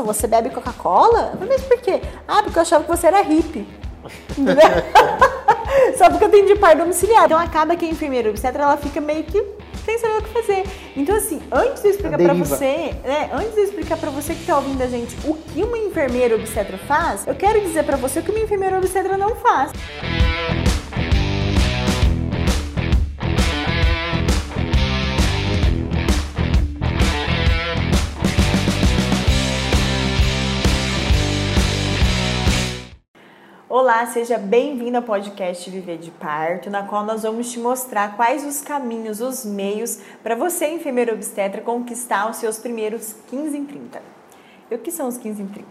nossa, você bebe Coca-Cola? Mas por quê? Ah, porque eu achava que você era hippie. Só porque eu tenho de par domiciliar. Então acaba que a enfermeira obstetra, ela fica meio que sem saber o que fazer. Então assim, antes de eu explicar para você, né, antes de eu explicar para você que tá ouvindo a gente o que uma enfermeira obstetra faz, eu quero dizer para você o que uma enfermeira obstetra não faz. Olá, seja bem-vindo ao podcast Viver de Parto, na qual nós vamos te mostrar quais os caminhos, os meios para você, enfermeira obstetra, conquistar os seus primeiros 15 em 30. E o que são os 15 em 30?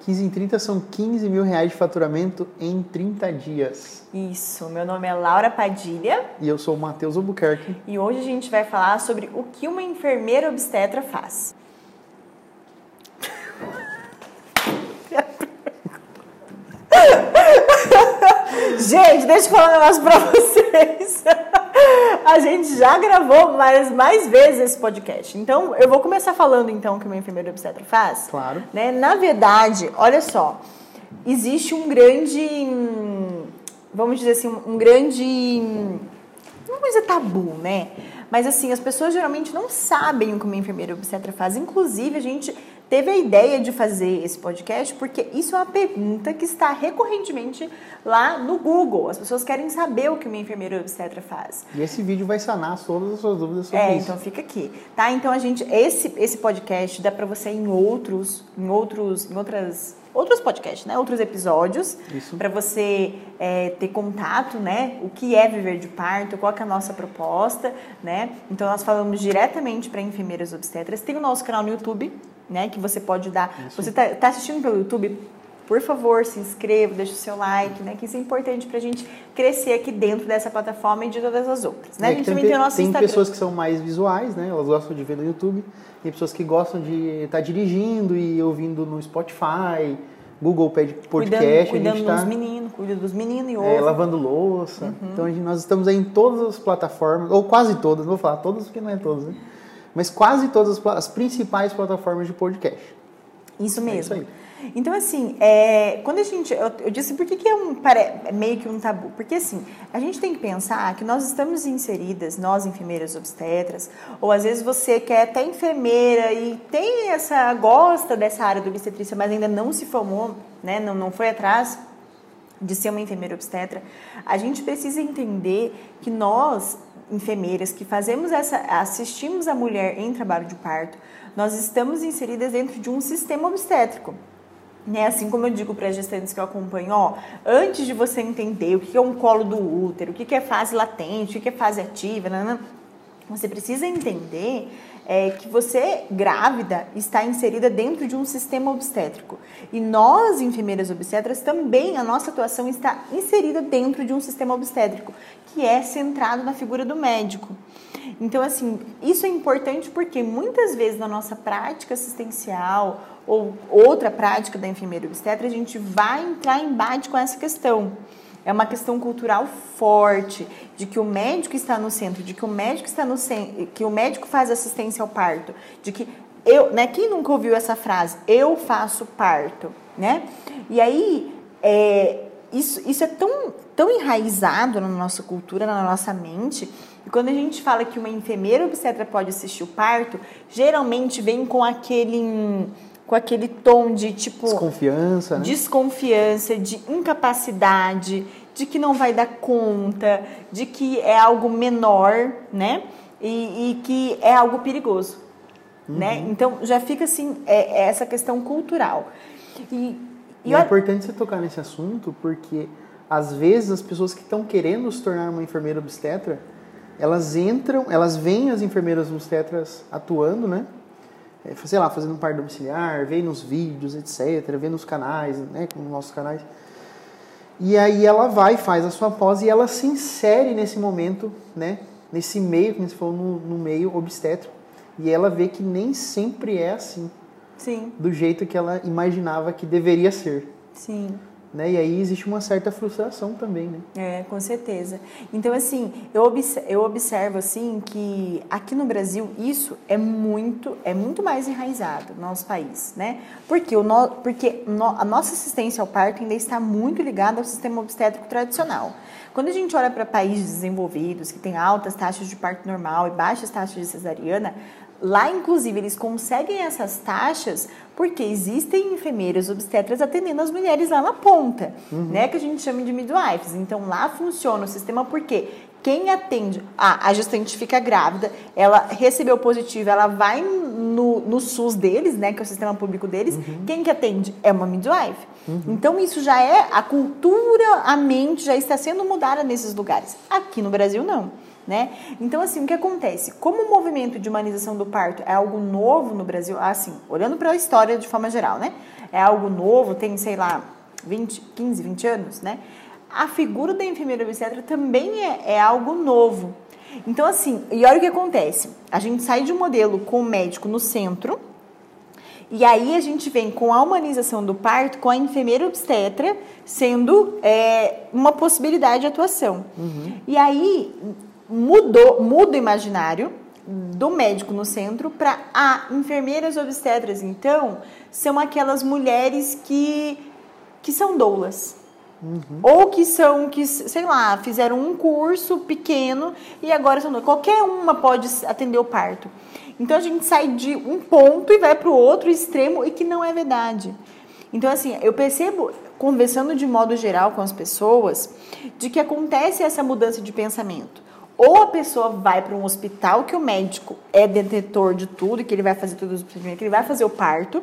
15 em 30 são 15 mil reais de faturamento em 30 dias. Isso, meu nome é Laura Padilha. E eu sou o Matheus Albuquerque. E hoje a gente vai falar sobre o que uma enfermeira obstetra faz. Gente, deixa eu falar um negócio pra vocês. A gente já gravou mais, mais vezes esse podcast. Então, eu vou começar falando então o que uma enfermeira obstetra faz. Claro. Né? Na verdade, olha só, existe um grande, vamos dizer assim, um grande, não dizer tabu, né? Mas assim, as pessoas geralmente não sabem o que uma enfermeira obstetra faz. Inclusive, a gente teve a ideia de fazer esse podcast porque isso é uma pergunta que está recorrentemente lá no Google. As pessoas querem saber o que uma enfermeira obstetra faz. E esse vídeo vai sanar todas as suas dúvidas sobre é, isso. então fica aqui, tá? Então a gente esse esse podcast dá para você em outros em outros em outras outros podcasts, né? Outros episódios para você é, ter contato, né? O que é viver de parto, qual é a nossa proposta, né? Então nós falamos diretamente para enfermeiras obstetras. Tem o nosso canal no YouTube, né? Que você pode dar. Isso. Você está tá assistindo pelo YouTube? Por favor, se inscreva, deixe o seu like, né? Que isso é importante para a gente crescer aqui dentro dessa plataforma e de todas as outras, né? É, a gente também tem, tem, tem pessoas que são mais visuais, né? Elas gostam de ver no YouTube. Tem pessoas que gostam de estar tá dirigindo e ouvindo no Spotify, Google Podcast. Cuidando, cuidando tá, dos meninos, cuida dos meninos e outros. É, lavando louça. Uhum. Então gente, nós estamos aí em todas as plataformas, ou quase todas, não vou falar todas porque não é todas, né? Mas quase todas as, as principais plataformas de podcast. Isso mesmo. É isso. Então, assim, é, quando a gente. Eu, eu disse por que, que é, um, é meio que um tabu? Porque, assim, a gente tem que pensar que nós estamos inseridas, nós enfermeiras obstetras, ou às vezes você quer até enfermeira e tem essa. gosta dessa área do obstetrícia, mas ainda não se formou, né? Não, não foi atrás de ser uma enfermeira obstetra. A gente precisa entender que nós enfermeiras que fazemos essa, assistimos a mulher em trabalho de parto, nós estamos inseridas dentro de um sistema obstétrico. Né? Assim como eu digo para as gestantes que eu acompanho, ó, antes de você entender o que é um colo do útero, o que é fase latente, o que é fase ativa, você precisa entender é, que você, grávida, está inserida dentro de um sistema obstétrico. E nós, enfermeiras obstetras, também, a nossa atuação está inserida dentro de um sistema obstétrico, que é centrado na figura do médico. Então, assim, isso é importante porque muitas vezes na nossa prática assistencial ou outra prática da enfermeira obstetra, a gente vai entrar em embate com essa questão. É uma questão cultural forte de que o médico está no centro, de que o médico está no centro, que o médico faz assistência ao parto, de que eu, né? Quem nunca ouviu essa frase? Eu faço parto, né? E aí é, isso, isso é tão, tão enraizado na nossa cultura, na nossa mente, e quando a gente fala que uma enfermeira obstetra pode assistir o parto, geralmente vem com aquele com aquele tom de tipo desconfiança, né? desconfiança, de incapacidade, de que não vai dar conta, de que é algo menor, né? E, e que é algo perigoso, uhum. né? Então já fica assim é, é essa questão cultural. E, e, e é importante você tocar nesse assunto porque às vezes as pessoas que estão querendo se tornar uma enfermeira obstetra, elas entram, elas veem as enfermeiras obstetras atuando, né? É, sei lá, fazendo um par domiciliar, vê nos vídeos, etc., vê nos canais, né, como nos nossos canais. E aí ela vai, faz a sua pós e ela se insere nesse momento, né, nesse meio, como se for no, no meio obstétrico. E ela vê que nem sempre é assim. Sim. Do jeito que ela imaginava que deveria ser. Sim. Né? E aí existe uma certa frustração também, né? É, com certeza. Então, assim, eu observo, eu observo, assim, que aqui no Brasil isso é muito, é muito mais enraizado no nosso país, né? Porque, o no, porque a nossa assistência ao parto ainda está muito ligada ao sistema obstétrico tradicional. Quando a gente olha para países desenvolvidos, que têm altas taxas de parto normal e baixas taxas de cesariana, Lá, inclusive, eles conseguem essas taxas porque existem enfermeiras obstetras atendendo as mulheres lá na ponta, uhum. né? Que a gente chama de midwives. Então, lá funciona o sistema porque quem atende, ah, a gestante fica grávida, ela recebeu positivo, ela vai no, no SUS deles, né, que é o sistema público deles, uhum. quem que atende? É uma midwife. Uhum. Então isso já é, a cultura, a mente já está sendo mudada nesses lugares. Aqui no Brasil não né? Então, assim, o que acontece? Como o movimento de humanização do parto é algo novo no Brasil, assim, olhando para a história de forma geral, né? É algo novo, tem, sei lá, 20, 15, 20 anos, né? A figura da enfermeira obstetra também é, é algo novo. Então, assim, e olha o que acontece. A gente sai de um modelo com o médico no centro, e aí a gente vem com a humanização do parto, com a enfermeira obstetra sendo é, uma possibilidade de atuação. Uhum. E aí mudou, muda o imaginário do médico no centro para a enfermeiras obstetras, então, são aquelas mulheres que, que são doulas. Uhum. Ou que são, que, sei lá, fizeram um curso pequeno e agora são doulas. Qualquer uma pode atender o parto. Então a gente sai de um ponto e vai para o outro extremo e que não é verdade. Então, assim, eu percebo, conversando de modo geral com as pessoas, de que acontece essa mudança de pensamento. Ou a pessoa vai para um hospital que o médico é detetor de tudo, que ele vai fazer todos os procedimentos, que ele vai fazer o parto.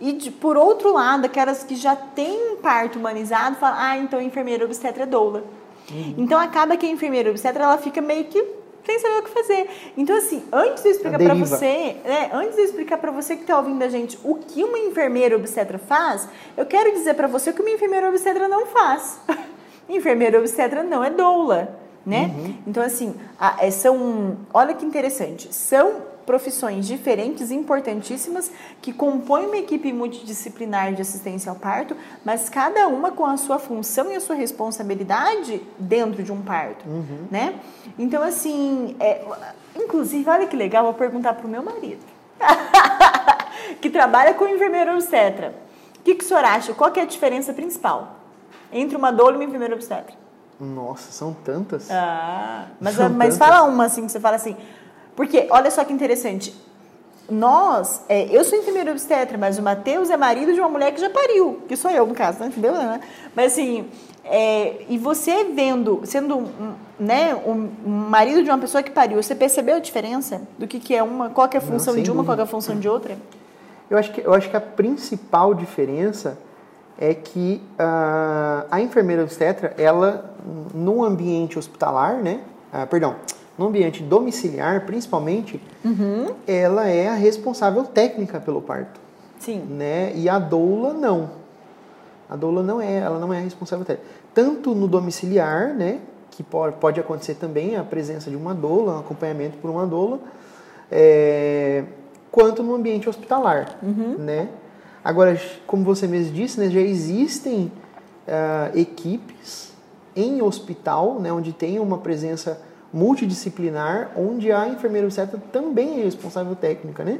E de, por outro lado, aquelas que já têm um parto humanizado, falam, ah, então a enfermeira obstetra é doula. Uhum. Então acaba que a enfermeira obstetra ela fica meio que sem saber o que fazer. Então, assim, antes de eu explicar para você, né, antes de eu explicar para você que está ouvindo a gente o que uma enfermeira obstetra faz, eu quero dizer para você o que uma enfermeira obstetra não faz. enfermeira obstetra não é doula né? Uhum. Então, assim, a, é, são. Olha que interessante. São profissões diferentes, importantíssimas, que compõem uma equipe multidisciplinar de assistência ao parto, mas cada uma com a sua função e a sua responsabilidade dentro de um parto, uhum. né? Então, assim, é, inclusive, olha que legal, vou perguntar para o meu marido, que trabalha com enfermeira obstetra. O que, que o senhor acha? Qual é a diferença principal entre uma doula e uma enfermeira obstetra? Nossa, são tantas. Ah, mas, são mas tantas. fala uma assim, que você fala assim. Porque, olha só que interessante. Nós, é, eu sou enfermeira obstetra, mas o Matheus é marido de uma mulher que já pariu, que sou eu, no caso, né? entendeu? Mas assim, é, e você vendo, sendo um, né, um marido de uma pessoa que pariu, você percebeu a diferença do que, que é uma, qual é a função Não, de uma, dúvida. qual é a função de outra? Eu acho que, eu acho que a principal diferença é que uh, a enfermeira obstetra, ela, no ambiente hospitalar, né? Uh, perdão, no ambiente domiciliar, principalmente, uhum. ela é a responsável técnica pelo parto. Sim. Né? E a doula não. A doula não é, ela não é a responsável técnica. Tanto no domiciliar, né? Que pode, pode acontecer também a presença de uma doula, um acompanhamento por uma doula, é, quanto no ambiente hospitalar, uhum. né? Agora, como você mesmo disse, né, já existem uh, equipes em hospital, né, onde tem uma presença multidisciplinar, onde a enfermeira obstetra também é responsável técnica, né?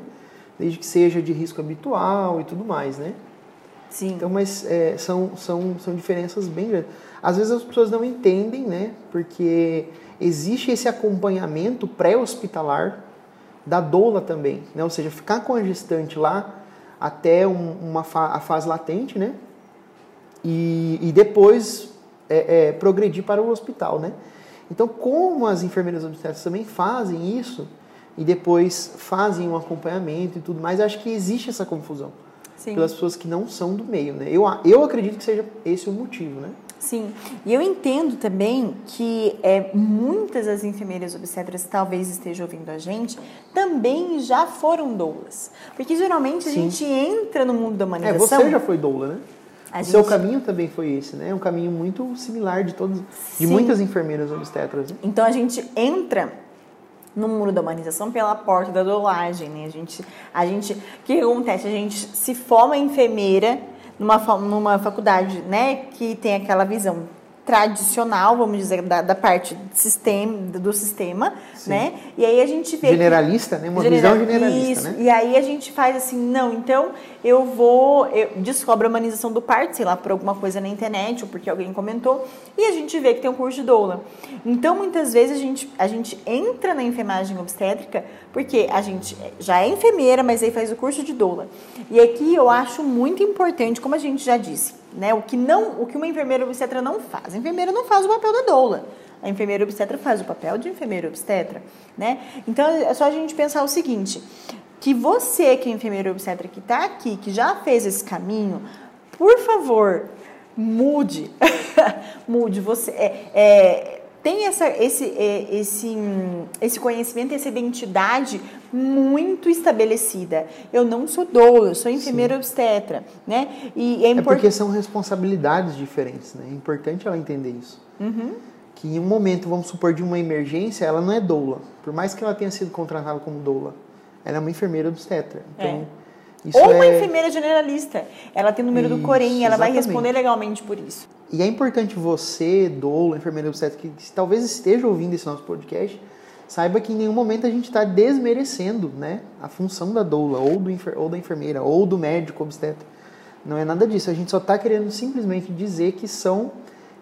Desde que seja de risco habitual e tudo mais, né? Sim. Então, mas é, são, são, são diferenças bem grandes. Às vezes as pessoas não entendem, né? Porque existe esse acompanhamento pré-hospitalar da doula também, né? Ou seja, ficar com a gestante lá até um, uma fa a fase latente, né? E, e depois é, é, progredir para o hospital, né? Então, como as enfermeiras obstetras também fazem isso e depois fazem um acompanhamento e tudo mais, acho que existe essa confusão Sim. pelas pessoas que não são do meio, né? Eu, eu acredito que seja esse o motivo, né? Sim, e eu entendo também que é, muitas das enfermeiras obstetras talvez estejam ouvindo a gente, também já foram doulas. Porque geralmente a Sim. gente entra no mundo da humanização... É, você já foi doula, né? A o gente... seu caminho também foi esse, né? É um caminho muito similar de todos, de muitas enfermeiras obstetras. Né? Então a gente entra no mundo da humanização pela porta da doulagem, né? A gente, a gente, o que acontece? A gente se forma enfermeira numa, numa faculdade, né, que tem aquela visão tradicional, vamos dizer, da, da parte do sistema, do sistema né? E aí a gente vê generalista, que, né? Uma visão generalista, isso, né? E aí a gente faz assim, não, então eu vou, eu descobro a humanização do parto, sei lá, por alguma coisa na internet ou porque alguém comentou, e a gente vê que tem um curso de doula. Então muitas vezes a gente a gente entra na enfermagem obstétrica porque a gente já é enfermeira, mas aí faz o curso de doula. E aqui eu acho muito importante, como a gente já disse, né? O que não, o que uma enfermeira obstetra não faz. A enfermeira não faz o papel da doula. A enfermeira obstetra faz o papel de enfermeira obstetra, né? Então é só a gente pensar o seguinte, que você que é enfermeira obstetra que está aqui, que já fez esse caminho, por favor, mude, mude. Você é, é, tem essa, esse, é, esse, esse conhecimento, essa identidade muito estabelecida. Eu não sou doula, eu sou enfermeira Sim. obstetra, né? E é, import... é porque são responsabilidades diferentes, né? É importante ela entender isso. Uhum que em um momento, vamos supor, de uma emergência, ela não é doula. Por mais que ela tenha sido contratada como doula, ela é uma enfermeira obstetra. Então, é. Ou uma é... enfermeira generalista. Ela tem o número isso, do Corém, ela exatamente. vai responder legalmente por isso. E é importante você, doula, enfermeira obstetra, que talvez esteja ouvindo esse nosso podcast, saiba que em nenhum momento a gente está desmerecendo né, a função da doula, ou, do ou da enfermeira, ou do médico obstetra. Não é nada disso. A gente só está querendo simplesmente dizer que são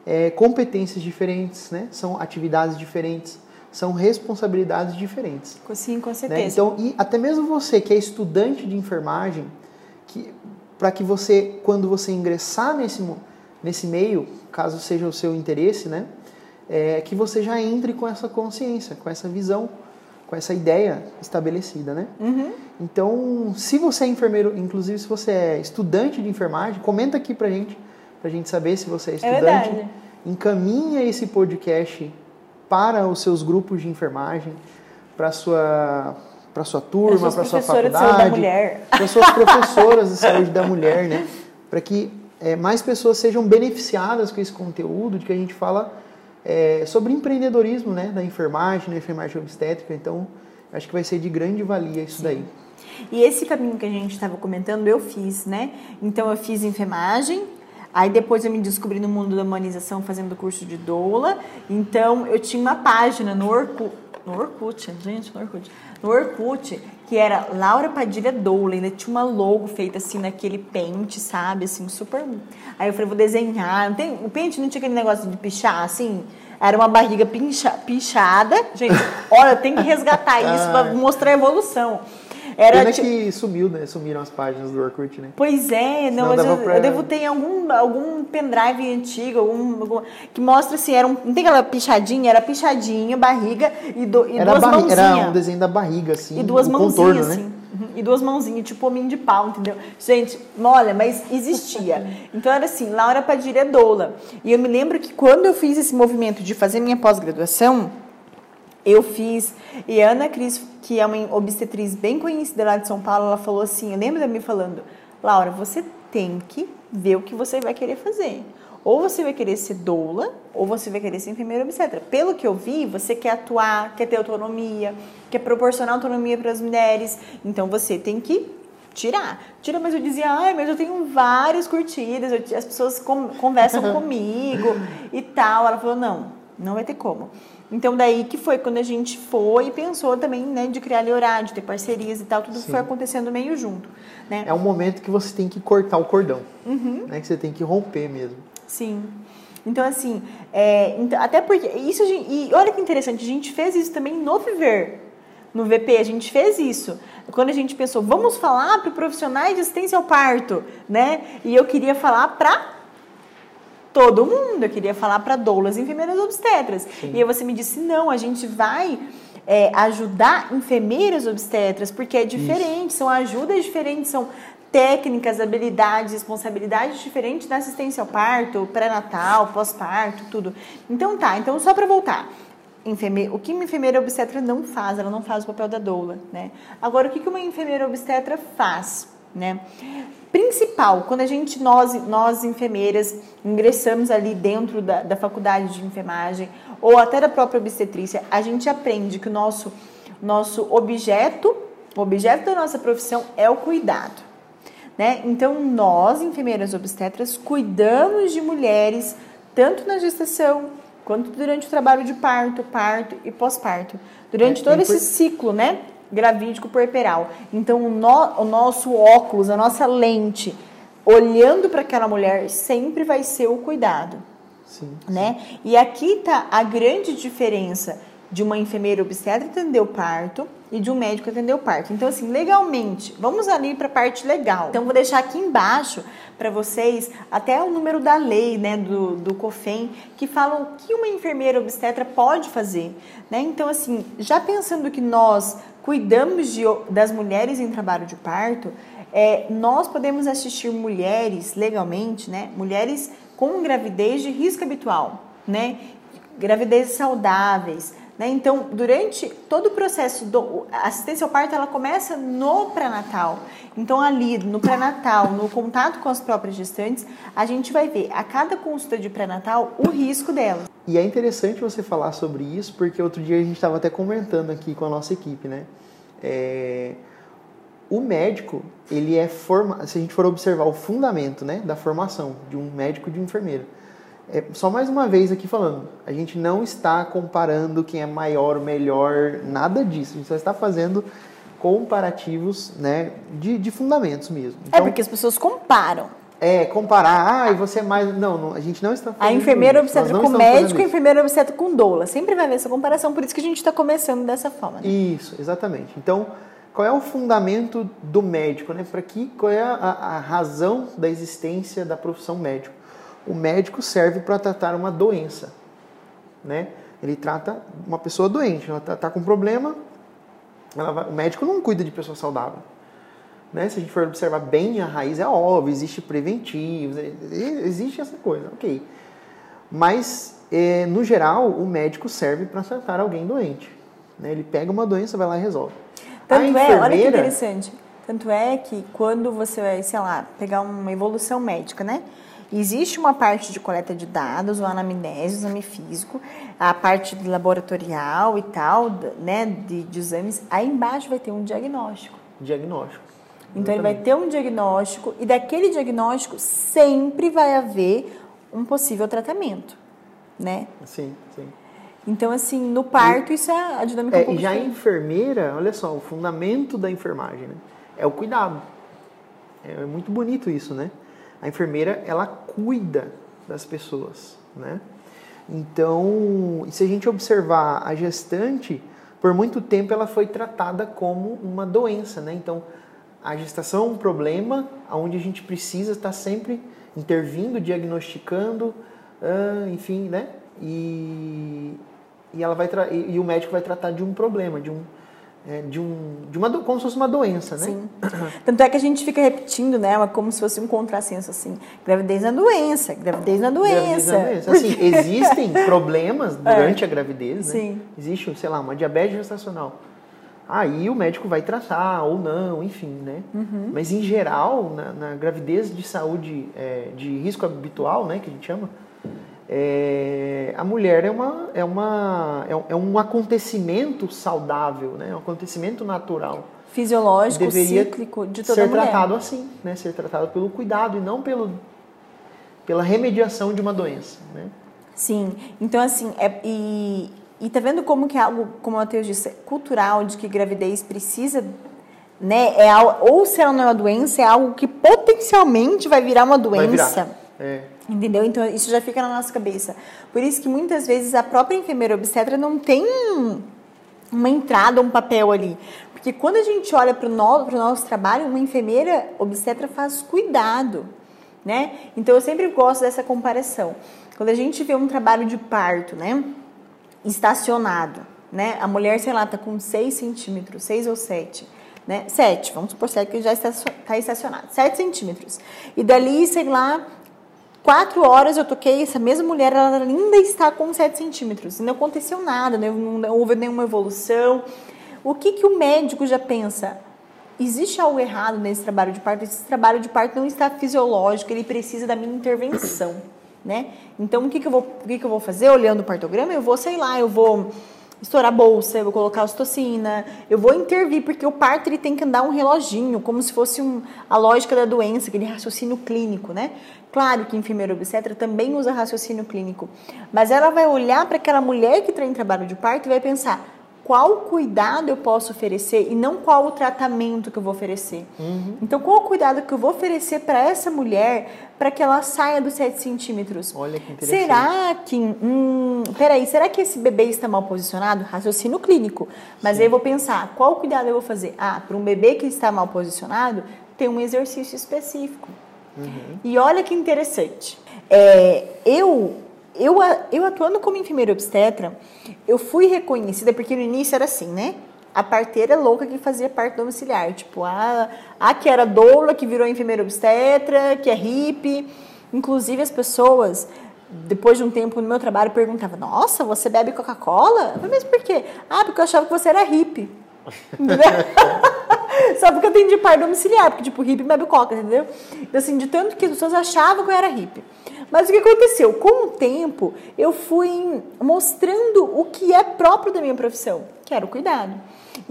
é, competências diferentes, né? São atividades diferentes, são responsabilidades diferentes. Sim, com né? certeza. Né? Então, e até mesmo você que é estudante de enfermagem, que para que você, quando você ingressar nesse nesse meio, caso seja o seu interesse, né? É, que você já entre com essa consciência, com essa visão, com essa ideia estabelecida, né? Uhum. Então, se você é enfermeiro, inclusive se você é estudante de enfermagem, comenta aqui pra gente para gente saber se você é, estudante. É Encaminha esse podcast para os seus grupos de enfermagem, para sua para sua turma, para sua faculdade, para suas professoras de saúde da mulher, né? Para que é, mais pessoas sejam beneficiadas com esse conteúdo de que a gente fala é, sobre empreendedorismo, né? Da enfermagem, da enfermagem obstétrica. Então, acho que vai ser de grande valia isso Sim. daí. E esse caminho que a gente estava comentando, eu fiz, né? Então, eu fiz enfermagem, Aí depois eu me descobri no mundo da humanização fazendo curso de doula. Então eu tinha uma página no Orkut, no Orkut, gente, no Orkut, no Orkut, que era Laura Padilha Doula, ainda tinha uma logo feita assim naquele pente, sabe, assim, super... Aí eu falei, vou desenhar, não tem... o pente não tinha aquele negócio de pichar, assim, era uma barriga pincha, pichada, gente, olha, tem que resgatar isso para mostrar a evolução. Era Pena tipo... que sumiu, né? Sumiram as páginas do Orkut, né? Pois é, não, mas eu, pra... eu, devo ter algum, algum pendrive antigo, algum, algum, que mostra assim, era um, não tem aquela pichadinha, era pichadinha, barriga e, do, e era duas mãozinhas. Era um desenho da barriga, assim. E duas mãozinhas, contorno, né? assim. Né? E duas mãozinhas, tipo homem de pau, entendeu? Gente, olha, mas existia. Então era assim, Laura Padilha Doula. E eu me lembro que quando eu fiz esse movimento de fazer minha pós-graduação, eu fiz. E a Ana Cris, que é uma obstetriz bem conhecida lá de São Paulo, ela falou assim: eu lembro da me falando, Laura, você tem que ver o que você vai querer fazer. Ou você vai querer ser doula, ou você vai querer ser enfermeira obstetra. Pelo que eu vi, você quer atuar, quer ter autonomia, quer proporcionar autonomia para as mulheres. Então você tem que tirar. Tira, mas eu dizia, ai, mas eu tenho várias curtidas, eu, as pessoas com, conversam comigo e tal. Ela falou, não, não vai ter como. Então, daí que foi quando a gente foi e pensou também, né, de criar Leorá, de ter parcerias e tal, tudo Sim. foi acontecendo meio junto, né? É um momento que você tem que cortar o cordão, uhum. né, que você tem que romper mesmo. Sim. Então, assim, é, então, até porque, isso, e olha que interessante, a gente fez isso também no Viver, no VP, a gente fez isso. Quando a gente pensou, vamos falar para profissionais de assistência ao parto, né? E eu queria falar para todo mundo. Eu queria falar para doulas, enfermeiras obstetras. Sim. E aí você me disse: não, a gente vai é, ajudar enfermeiras obstetras, porque é diferente, Isso. são ajudas diferentes, são técnicas, habilidades, responsabilidades diferentes da assistência ao parto, pré-natal, pós-parto, tudo. Então tá, então só para voltar. Enferme... O que uma enfermeira obstetra não faz? Ela não faz o papel da doula, né? Agora, o que uma enfermeira obstetra faz? né? Principal, quando a gente, nós, nós enfermeiras, ingressamos ali dentro da, da faculdade de enfermagem ou até da própria obstetrícia, a gente aprende que o nosso, nosso objeto, o objeto da nossa profissão é o cuidado. né? Então, nós, enfermeiras obstetras, cuidamos de mulheres tanto na gestação quanto durante o trabalho de parto, parto e pós-parto. Durante é, todo esse ciclo, né? Gravídico puerperal. Então, o, no, o nosso óculos, a nossa lente, olhando para aquela mulher, sempre vai ser o cuidado. Sim, né? Sim. E aqui está a grande diferença de uma enfermeira obstetra atender o parto e de um médico atender o parto. Então, assim, legalmente, vamos ali para a parte legal. Então, vou deixar aqui embaixo para vocês até o número da lei, né, do, do COFEM, que fala o que uma enfermeira obstetra pode fazer, né? Então, assim, já pensando que nós cuidamos de, das mulheres em trabalho de parto, é, nós podemos assistir mulheres legalmente, né, mulheres com gravidez de risco habitual, né, gravidez saudáveis, né? Então, durante todo o processo do assistência ao parto, ela começa no pré-natal. Então, ali no pré-natal, no contato com as próprias gestantes, a gente vai ver a cada consulta de pré-natal o risco dela. E é interessante você falar sobre isso, porque outro dia a gente estava até comentando aqui com a nossa equipe, né? É... O médico, ele é forma, se a gente for observar o fundamento, né, da formação de um médico e de um enfermeiro, é, só mais uma vez aqui falando, a gente não está comparando quem é maior, melhor, nada disso. A gente só está fazendo comparativos né, de, de fundamentos mesmo. É então, é porque as pessoas comparam. É, comparar, ah, e você é mais. Não, não a gente não está fazendo A enfermeira obstetra com médico e a enfermeira obstetra com doula. Sempre vai haver essa comparação, por isso que a gente está começando dessa forma. Né? Isso, exatamente. Então, qual é o fundamento do médico? Né? Para que, qual é a, a razão da existência da profissão médico? O médico serve para tratar uma doença, né? Ele trata uma pessoa doente, ela está tá com problema, vai, o médico não cuida de pessoa saudável. Né? Se a gente for observar bem, a raiz é óbvio, existe preventivos, existe essa coisa, ok. Mas, é, no geral, o médico serve para tratar alguém doente. Né? Ele pega uma doença, vai lá e resolve. Tanto enfermeira... é, olha que interessante. Tanto é que quando você vai, sei lá, pegar uma evolução médica, né? Existe uma parte de coleta de dados, o anamnese, o exame físico, a parte laboratorial e tal, né, de, de exames. Aí embaixo vai ter um diagnóstico. Diagnóstico. Então ele vai ter um diagnóstico e daquele diagnóstico sempre vai haver um possível tratamento, né? Sim, sim. Então, assim, no parto, e, isso é a dinâmica é, um Já a enfermeira, olha só, o fundamento da enfermagem, né? É o cuidado. É muito bonito isso, né? A enfermeira, ela cuida das pessoas, né? Então, se a gente observar a gestante, por muito tempo ela foi tratada como uma doença, né? Então, a gestação é um problema onde a gente precisa estar sempre intervindo, diagnosticando, enfim, né? E, e, ela vai e o médico vai tratar de um problema, de um, é, de, um, de uma como se fosse uma doença, né? Sim. Tanto é que a gente fica repetindo, né? Como se fosse um contrassenso assim. Gravidez na doença, gravidez na doença. Gravidez na doença. Assim, existem problemas é. durante é. a gravidez, né? Sim. Existe, sei lá, uma diabetes gestacional. Aí o médico vai tratar ou não, enfim, né? Uhum. Mas em geral, na, na gravidez de saúde é, de risco habitual, né, que a gente chama, é, a mulher é, uma, é, uma, é, um acontecimento saudável, né? É um acontecimento natural. Fisiológico, Deveria cíclico de toda ser mulher. tratado assim, né? ser tratado pelo cuidado e não pelo, pela remediação de uma doença. Né? Sim, então assim, é, e, e tá vendo como que é algo, como o Matheus disse, cultural, de que gravidez precisa né, é, ou se ela não é uma doença, é algo que potencialmente vai virar uma doença. Vai virar. É. Entendeu? Então isso já fica na nossa cabeça. Por isso que muitas vezes a própria enfermeira obstetra não tem uma entrada, um papel ali. Porque quando a gente olha para o no, nosso trabalho, uma enfermeira obstetra faz cuidado. Né? Então eu sempre gosto dessa comparação. Quando a gente vê um trabalho de parto, né? Estacionado, né? A mulher, sei lá, tá com 6 centímetros, 6 ou 7 né? 7, vamos supor que já está, está estacionado, 7 centímetros. E dali, sei lá, Quatro horas eu toquei, essa mesma mulher, ela ainda está com 7 centímetros. Não aconteceu nada, né? não houve nenhuma evolução. O que, que o médico já pensa? Existe algo errado nesse trabalho de parto? Esse trabalho de parto não está fisiológico, ele precisa da minha intervenção, né? Então, o que, que, eu, vou, o que, que eu vou fazer olhando o partograma? Eu vou, sei lá, eu vou estourar bolsa, eu vou colocar ostocina, eu vou intervir, porque o parto ele tem que andar um reloginho, como se fosse um, a lógica da doença, aquele raciocínio clínico, né? Claro que enfermeira obstetra também usa raciocínio clínico, mas ela vai olhar para aquela mulher que está em trabalho de parto e vai pensar: qual cuidado eu posso oferecer e não qual o tratamento que eu vou oferecer. Uhum. Então, qual o cuidado que eu vou oferecer para essa mulher para que ela saia dos 7 centímetros? Olha que interessante. Será que. Hum, peraí, será que esse bebê está mal posicionado? Raciocínio clínico. Mas Sim. aí eu vou pensar: qual cuidado eu vou fazer? Ah, para um bebê que está mal posicionado, tem um exercício específico. Uhum. E olha que interessante. É, eu eu, eu atuando como enfermeira obstetra, eu fui reconhecida, porque no início era assim, né? A parteira louca que fazia parte domiciliar. Tipo, a, a que era doula, que virou enfermeira obstetra, que é hippie. Inclusive, as pessoas, depois de um tempo no meu trabalho, perguntavam: Nossa, você bebe Coca-Cola? Mas por quê? Ah, porque eu achava que você era hippie. Só porque eu atendi par domiciliar, porque, tipo, hippie bebe coca, entendeu? Então, assim, de tanto que as pessoas achavam que eu era hippie. Mas o que aconteceu? Com o tempo, eu fui mostrando o que é próprio da minha profissão, que era o cuidado.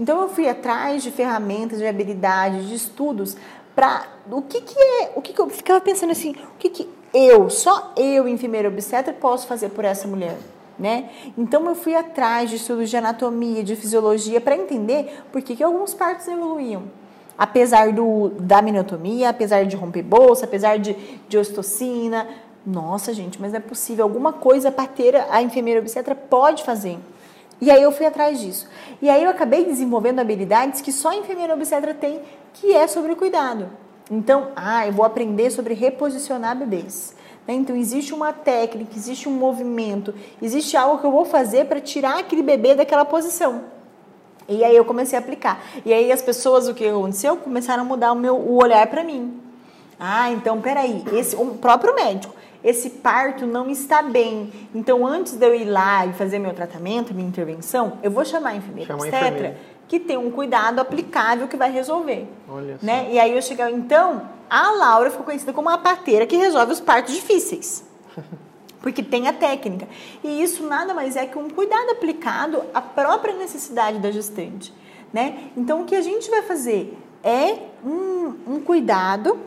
Então, eu fui atrás de ferramentas, de habilidades, de estudos para o que que é, o que, que eu ficava pensando assim, o que que eu, só eu, enfermeira obstetra, posso fazer por essa mulher? Né? Então eu fui atrás de estudos de anatomia, de fisiologia para entender por que, que alguns partos evoluíam apesar do, da minotomia, apesar de romper bolsa, apesar de, de ostocina, nossa, gente, mas não é possível. Alguma coisa a parteira, a enfermeira obstetra pode fazer. E aí eu fui atrás disso. E aí eu acabei desenvolvendo habilidades que só a enfermeira obstetra tem, que é sobre cuidado. Então, ah, eu vou aprender sobre reposicionar bebês. Né? Então, existe uma técnica, existe um movimento, existe algo que eu vou fazer para tirar aquele bebê daquela posição. E aí eu comecei a aplicar. E aí as pessoas, o que aconteceu? Começaram a mudar o, meu, o olhar para mim. Ah, então peraí, esse, o próprio médico esse parto não está bem. Então, antes de eu ir lá e fazer meu tratamento, minha intervenção, eu vou chamar a enfermeira obstetra que tem um cuidado aplicável que vai resolver. Olha né? Só. E aí eu cheguei, então, a Laura ficou conhecida como a parteira que resolve os partos difíceis. Porque tem a técnica. E isso nada mais é que um cuidado aplicado à própria necessidade da gestante. Né? Então, o que a gente vai fazer é um, um cuidado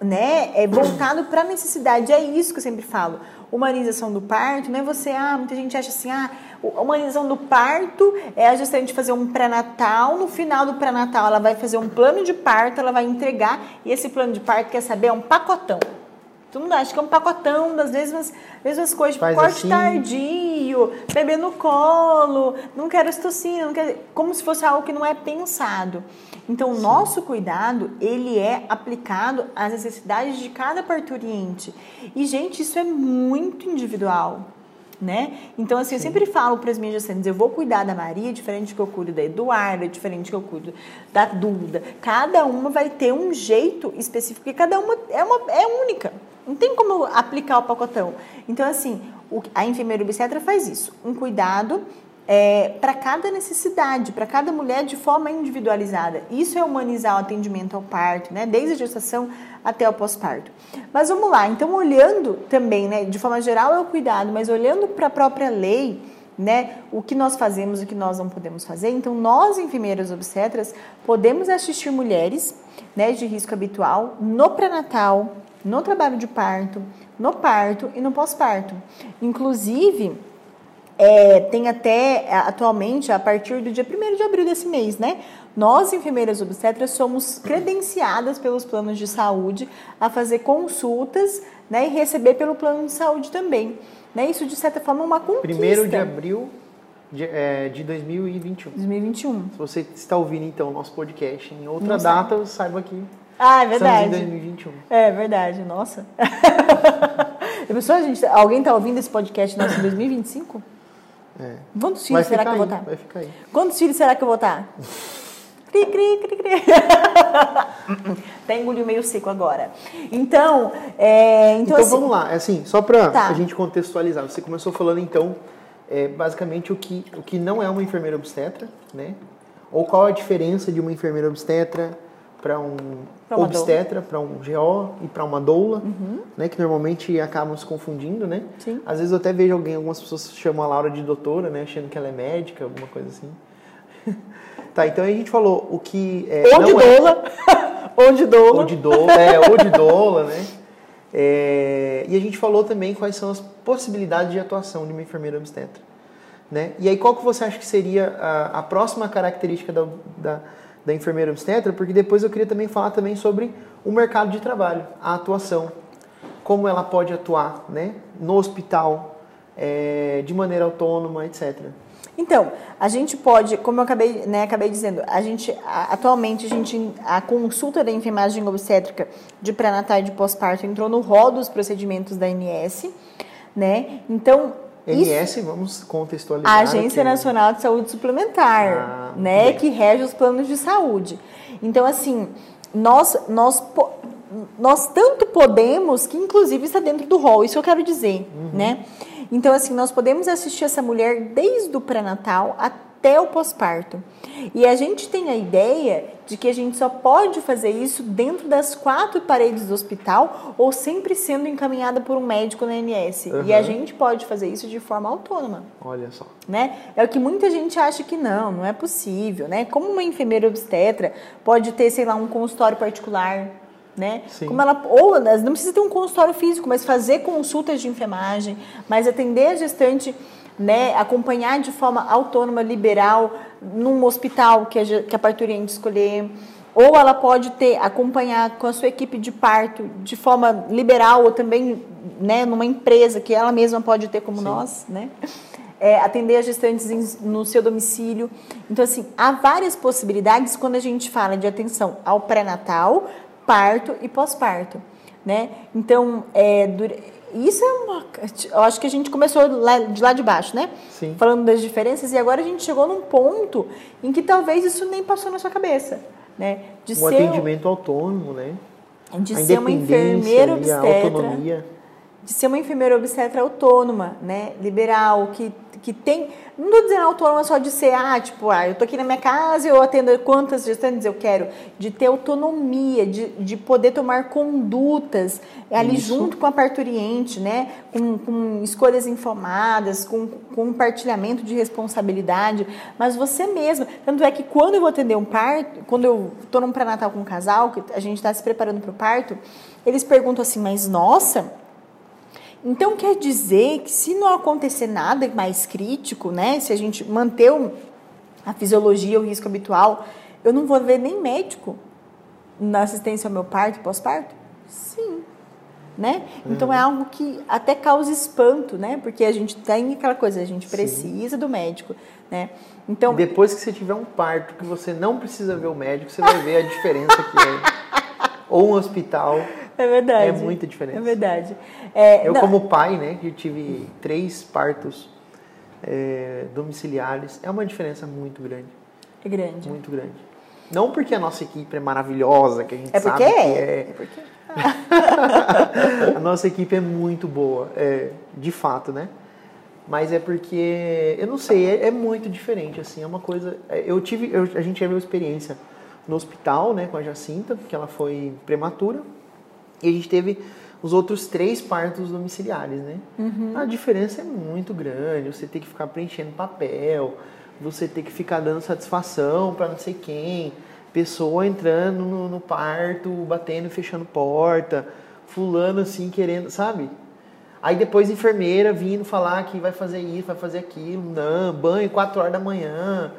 né, é voltado para a necessidade. É isso que eu sempre falo. Humanização do parto, não é você, ah, muita gente acha assim, ah, humanização do parto é a gestante fazer um pré-natal, no final do pré-natal ela vai fazer um plano de parto, ela vai entregar, e esse plano de parto, quer saber, é um pacotão. Todo mundo acha que é um pacotão das mesmas, mesmas coisas, tipo, corte assim. tardio, bebê no colo, não quero estocina, não quero, como se fosse algo que não é pensado. Então, o nosso cuidado, ele é aplicado às necessidades de cada parturiente. E, gente, isso é muito individual. Né? Então, assim, Sim. eu sempre falo para as minhas gestantes, eu vou cuidar da Maria diferente que eu cuido da Eduarda, diferente que eu cuido da Duda. Cada uma vai ter um jeito específico, porque cada uma é, uma, é única. Não tem como aplicar o pacotão. Então, assim, a enfermeira obstetra faz isso. Um cuidado é, para cada necessidade, para cada mulher de forma individualizada. Isso é humanizar o atendimento ao parto, né? Desde a gestação até o pós-parto. Mas vamos lá, então olhando também, né, de forma geral é o cuidado, mas olhando para a própria lei, né, o que nós fazemos o que nós não podemos fazer. Então, nós, enfermeiras obstetras, podemos assistir mulheres né, de risco habitual no pré-natal, no trabalho de parto, no parto e no pós-parto. Inclusive, é, tem até atualmente, a partir do dia 1 de abril desse mês, né? Nós, enfermeiras obstetras, somos credenciadas pelos planos de saúde a fazer consultas né, e receber pelo plano de saúde também. Né? Isso, de certa forma, é uma conquista. 1 de abril de, é, de 2021. 2021. Se você está ouvindo, então, o nosso podcast em outra Não data, sabe. saiba que ah, é verdade. Estamos em 2021. É verdade, nossa. Pessoa, gente, alguém está ouvindo esse podcast nosso em 2025? É. Quantos filhos será que eu vou estar? Vai ficar aí. Quantos filhos será que eu vou estar? Cri, cri, cri, cri. Até engoliu meio seco agora. Então, é, então, então assim, vamos lá. É assim, só para tá. a gente contextualizar. Você começou falando, então, é, basicamente o que, o que não é uma enfermeira obstetra, né? Ou qual a diferença de uma enfermeira obstetra para um obstetra, para um GO e para uma doula, uhum. né, que normalmente acabam se confundindo, né? Sim. Às vezes eu até vejo alguém, algumas pessoas chamam a Laura de doutora, né, achando que ela é médica, alguma coisa assim. tá, então a gente falou o que é, ou de é doula, ou de doula, ou de doula, é, ou de doula, né? É, e a gente falou também quais são as possibilidades de atuação de uma enfermeira obstetra. Né? E aí, qual que você acha que seria a, a próxima característica da, da, da, enfermeira obstetra? Porque depois eu queria também falar também sobre o mercado de trabalho, a atuação, como ela pode atuar né? no hospital, é, de maneira autônoma, etc. Então, a gente pode, como eu acabei, né, acabei dizendo, a gente atualmente a gente a consulta da enfermagem obstétrica de pré-natal e de pós-parto entrou no rol dos procedimentos da ANS, né? Então, ANS, vamos contextualizar. A Agência aqui. Nacional de Saúde Suplementar, ah, né, bem. que rege os planos de saúde. Então, assim, nós nós nós tanto podemos que inclusive está dentro do rol, isso que eu quero dizer, uhum. né? Então, assim, nós podemos assistir essa mulher desde o pré-natal até o pós-parto. E a gente tem a ideia de que a gente só pode fazer isso dentro das quatro paredes do hospital ou sempre sendo encaminhada por um médico na ANS. Uhum. E a gente pode fazer isso de forma autônoma. Olha só. Né? É o que muita gente acha que não, não é possível, né? Como uma enfermeira obstetra pode ter, sei lá, um consultório particular, né? Sim. Como ela ou não precisa ter um consultório físico, mas fazer consultas de enfermagem, mas atender a gestante, né, acompanhar de forma autônoma, liberal, num hospital que a, que a parturiente escolher, ou ela pode ter acompanhar com a sua equipe de parto de forma liberal ou também, né, numa empresa que ela mesma pode ter como Sim. nós, né? É, atender as gestantes no seu domicílio. Então, assim, há várias possibilidades quando a gente fala de atenção ao pré-natal, parto e pós-parto, né? Então, é, isso é uma. Eu acho que a gente começou lá, de lá de baixo, né? Sim. Falando das diferenças, e agora a gente chegou num ponto em que talvez isso nem passou na sua cabeça, né? De um ser atendimento autônomo, né? De a ser uma enfermeira obstetra. De ser uma enfermeira obstetra autônoma, né? Liberal, que, que tem não estou dizendo autônoma só de ser, ah, tipo, ah, eu tô aqui na minha casa e eu atendo quantas gestantes eu quero. De ter autonomia, de, de poder tomar condutas ali Isso. junto com a parturiente, né? Com, com escolhas informadas, com, com compartilhamento de responsabilidade. Mas você mesma. Tanto é que quando eu vou atender um parto, quando eu estou num pré-natal com um casal, que a gente está se preparando para o parto, eles perguntam assim, mas nossa então quer dizer que se não acontecer nada mais crítico, né, se a gente manter a fisiologia, o risco habitual, eu não vou ver nem médico na assistência ao meu parto, pós-parto? Sim. Né? Uhum. Então é algo que até causa espanto, né? Porque a gente tem aquela coisa, a gente precisa Sim. do médico, né? Então, e depois que você tiver um parto que você não precisa ver o médico, você vai ver a diferença que é. Ou um hospital é verdade. É muita diferença. É verdade. É, eu, não. como pai, né, que tive três partos é, domiciliares, é uma diferença muito grande. É grande. Muito grande. Não porque a nossa equipe é maravilhosa, que a gente é sabe que é. É porque... a nossa equipe é muito boa, é, de fato, né? Mas é porque, eu não sei, é, é muito diferente, assim, é uma coisa... É, eu tive, eu, a gente teve uma experiência no hospital, né, com a Jacinta, que ela foi prematura, e a gente teve os outros três partos domiciliares, né? Uhum. A diferença é muito grande. Você tem que ficar preenchendo papel, você tem que ficar dando satisfação para não sei quem, pessoa entrando no, no, parto, batendo e fechando porta, fulano assim querendo, sabe? Aí depois enfermeira vindo falar que vai fazer isso, vai fazer aquilo, não, banho 4 horas da manhã,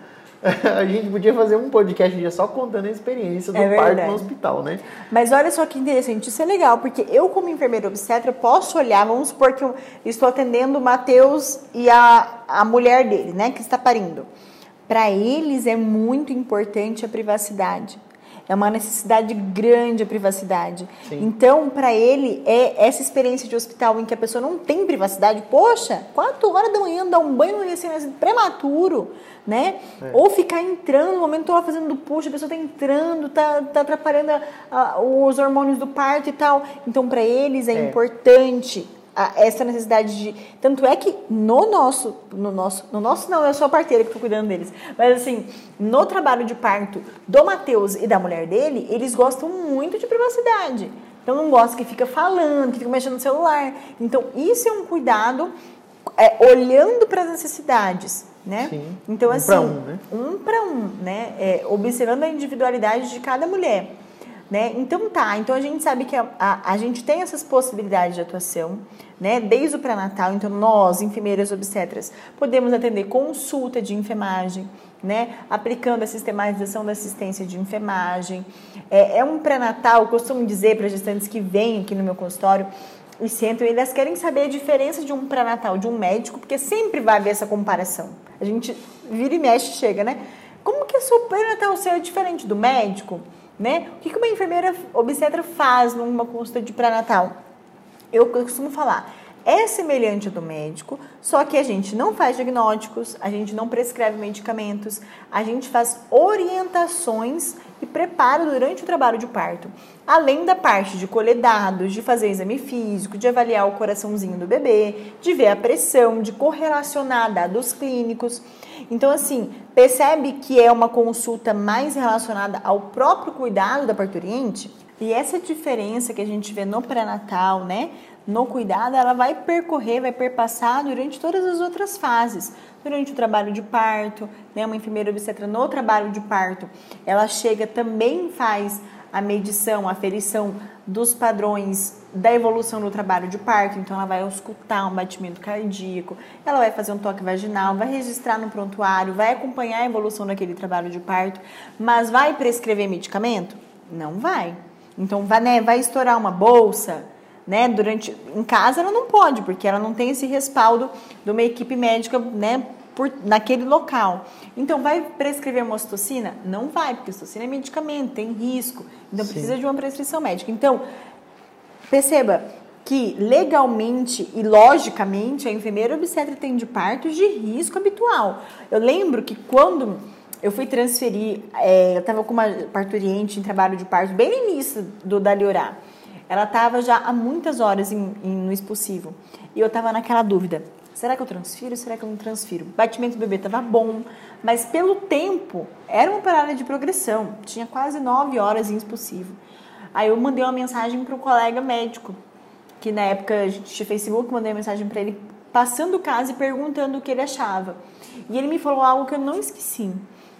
a gente podia fazer um podcast dia só contando a experiência do é parto no hospital, né? Mas olha só que interessante, isso é legal, porque eu, como enfermeira obstetra, posso olhar, vamos supor que eu estou atendendo o Matheus e a, a mulher dele, né, que está parindo. Para eles é muito importante a privacidade. É uma necessidade grande a privacidade. Sim. Então, para ele, é essa experiência de hospital em que a pessoa não tem privacidade. Poxa, quatro horas da manhã dar um banho no recém-nascido prematuro, né? É. Ou ficar entrando, no momento lá fazendo do push, a pessoa está entrando, está tá atrapalhando a, a, os hormônios do parto e tal. Então, para eles é, é. importante essa necessidade de. Tanto é que no nosso. No nosso, no nosso não, eu sou a parteira que estou cuidando deles. Mas assim, no trabalho de parto do Matheus e da mulher dele, eles gostam muito de privacidade. Então não gosta que fica falando, que fica mexendo no celular. Então, isso é um cuidado é, olhando para as necessidades. Né? Sim. Então, um assim, para um, né? Um para um, né? É, observando a individualidade de cada mulher. Né? Então tá, então a gente sabe que a, a, a gente tem essas possibilidades de atuação, né? Desde o pré-natal, então nós, enfermeiras obstetras, podemos atender consulta de enfermagem, né? Aplicando a sistematização da assistência de enfermagem. É, é um pré-natal, costumo dizer para gestantes que vêm aqui no meu consultório e sentam, elas querem saber a diferença de um pré-natal de um médico, porque sempre vai haver essa comparação. A gente vira e mexe chega, né? Como que a sua pré-natal seu é diferente do médico? Né? O que uma enfermeira obstetra faz numa consulta de pré-natal? Eu costumo falar, é semelhante ao do médico, só que a gente não faz diagnósticos, a gente não prescreve medicamentos, a gente faz orientações e preparo durante o trabalho de parto. Além da parte de colher dados, de fazer exame físico, de avaliar o coraçãozinho do bebê, de ver a pressão, de correlacionar dados clínicos. Então, assim, percebe que é uma consulta mais relacionada ao próprio cuidado da parturiente? E essa diferença que a gente vê no pré-natal, né, no cuidado, ela vai percorrer, vai perpassar durante todas as outras fases. Durante o trabalho de parto, né, uma enfermeira obstetra no trabalho de parto, ela chega também faz a medição, a aferição dos padrões da evolução do trabalho de parto, então ela vai auscultar um batimento cardíaco, ela vai fazer um toque vaginal, vai registrar no prontuário, vai acompanhar a evolução daquele trabalho de parto, mas vai prescrever medicamento? Não vai. Então vai, né, vai estourar uma bolsa, né, durante em casa ela não pode, porque ela não tem esse respaldo de uma equipe médica, né, por, naquele local. Então, vai prescrever uma ocitocina? Não vai, porque ocitocina é medicamento, tem risco. Então, Sim. precisa de uma prescrição médica. Então, perceba que legalmente e logicamente a enfermeira obstetra tem de partos de risco habitual. Eu lembro que quando eu fui transferir, é, eu estava com uma parturiente em trabalho de parto bem no início do Daliorá. Ela estava já há muitas horas em, em, no expulsivo. E eu estava naquela dúvida: será que eu transfiro? Será que eu não transfiro? O batimento do bebê estava bom, mas pelo tempo, era uma parada de progressão. Tinha quase nove horas expulsivo. Aí eu mandei uma mensagem para um colega médico, que na época a gente tinha Facebook, mandei uma mensagem para ele, passando o caso e perguntando o que ele achava. E ele me falou algo que eu não esqueci.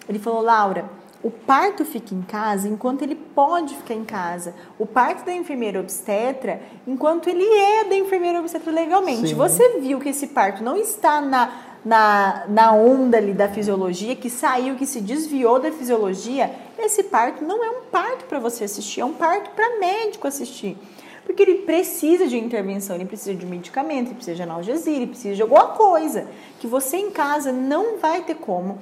Ele falou: Laura, o parto fica em casa enquanto ele pode ficar em casa. O parto da enfermeira obstetra, enquanto ele é da enfermeira obstetra legalmente. Sim. Você viu que esse parto não está na, na, na onda ali da fisiologia, que saiu, que se desviou da fisiologia. Esse parto não é um parto para você assistir, é um parto para médico assistir. Porque ele precisa de intervenção, ele precisa de medicamento, ele precisa de analgesia, ele precisa de alguma coisa que você em casa não vai ter como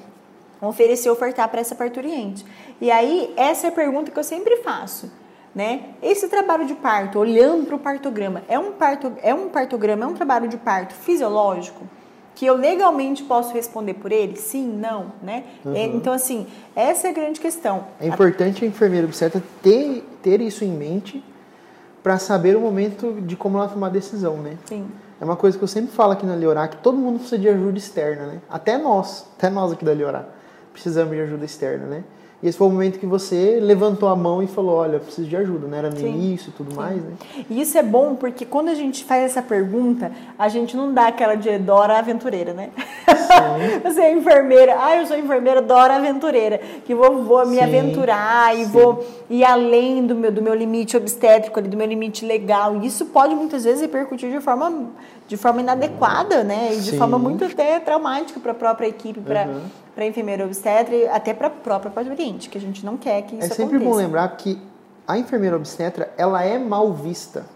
oferecer, ofertar para essa parturiente. E aí, essa é a pergunta que eu sempre faço. Né? Esse trabalho de parto, olhando para o partograma, é um, parto, é um partograma, é um trabalho de parto fisiológico? Que eu legalmente posso responder por ele? Sim, não, né? Uhum. É, então, assim, essa é a grande questão. É importante a enfermeira obstetra ter, ter isso em mente para saber o momento de como ela tomar a decisão, né? Sim. É uma coisa que eu sempre falo aqui na Liorá, que todo mundo precisa de ajuda externa, né? Até nós, até nós aqui da Liorá precisamos de ajuda externa, né? E esse foi o momento que você levantou a mão e falou, olha, eu preciso de ajuda, né? Era no Sim. início e tudo Sim. mais, né? E isso é bom porque quando a gente faz essa pergunta, a gente não dá aquela de Dora aventureira, né? você é enfermeira, ah, eu sou enfermeira Dora aventureira, que vou, vou me Sim. aventurar e vou ir além do meu, do meu limite obstétrico, do meu limite legal. E isso pode muitas vezes repercutir de forma, de forma inadequada, né? E de forma muito até traumática para a própria equipe, para uhum para a enfermeira obstetra e até para a própria paciente, que a gente não quer que isso aconteça. É sempre aconteça. bom lembrar que a enfermeira obstetra, ela é mal vista.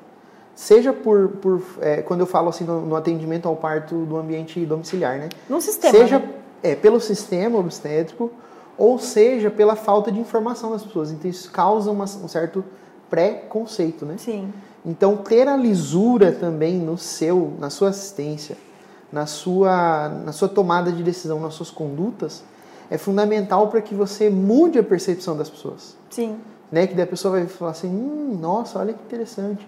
Seja por, por é, quando eu falo assim no, no, atendimento ao parto do ambiente domiciliar, né? No sistema, Seja né? é, pelo sistema obstétrico, ou seja pela falta de informação das pessoas. Então isso causa uma, um certo pré-conceito, né? Sim. Então ter a lisura também no seu, na sua assistência, na sua, na sua tomada de decisão, nas suas condutas, é fundamental para que você mude a percepção das pessoas. Sim. Né? Que daí a pessoa vai falar assim, hum, nossa, olha que interessante.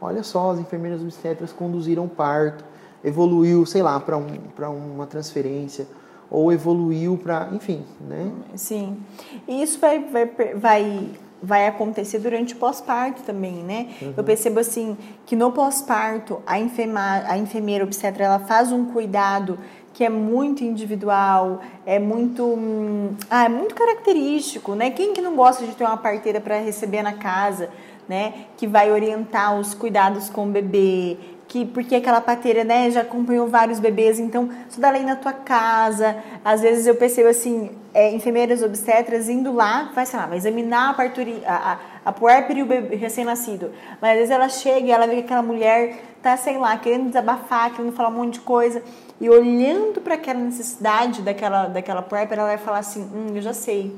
olha só, as enfermeiras obstetras conduziram o parto, evoluiu, sei lá, para um, uma transferência ou evoluiu para, enfim, né? Sim. E isso vai, vai, vai, vai acontecer durante o pós-parto também, né? Uhum. Eu percebo assim que no pós-parto a, a enfermeira obstetra ela faz um cuidado que é muito individual, é muito, hum, ah, é muito característico, né? Quem que não gosta de ter uma parteira para receber na casa, né? Que vai orientar os cuidados com o bebê, que porque aquela parteira, né, já acompanhou vários bebês, então dá lei na tua casa. Às vezes eu percebo assim, é, enfermeiras obstetras indo lá, vai, sei lá, vai examinar a parturi, a, a, a puérpera e o bebê recém-nascido. Mas às vezes ela chega e ela vê que aquela mulher tá, sei lá, querendo desabafar, querendo falar um monte de coisa. E olhando para aquela necessidade daquela, daquela puérpera, ela vai falar assim, hum, eu já sei.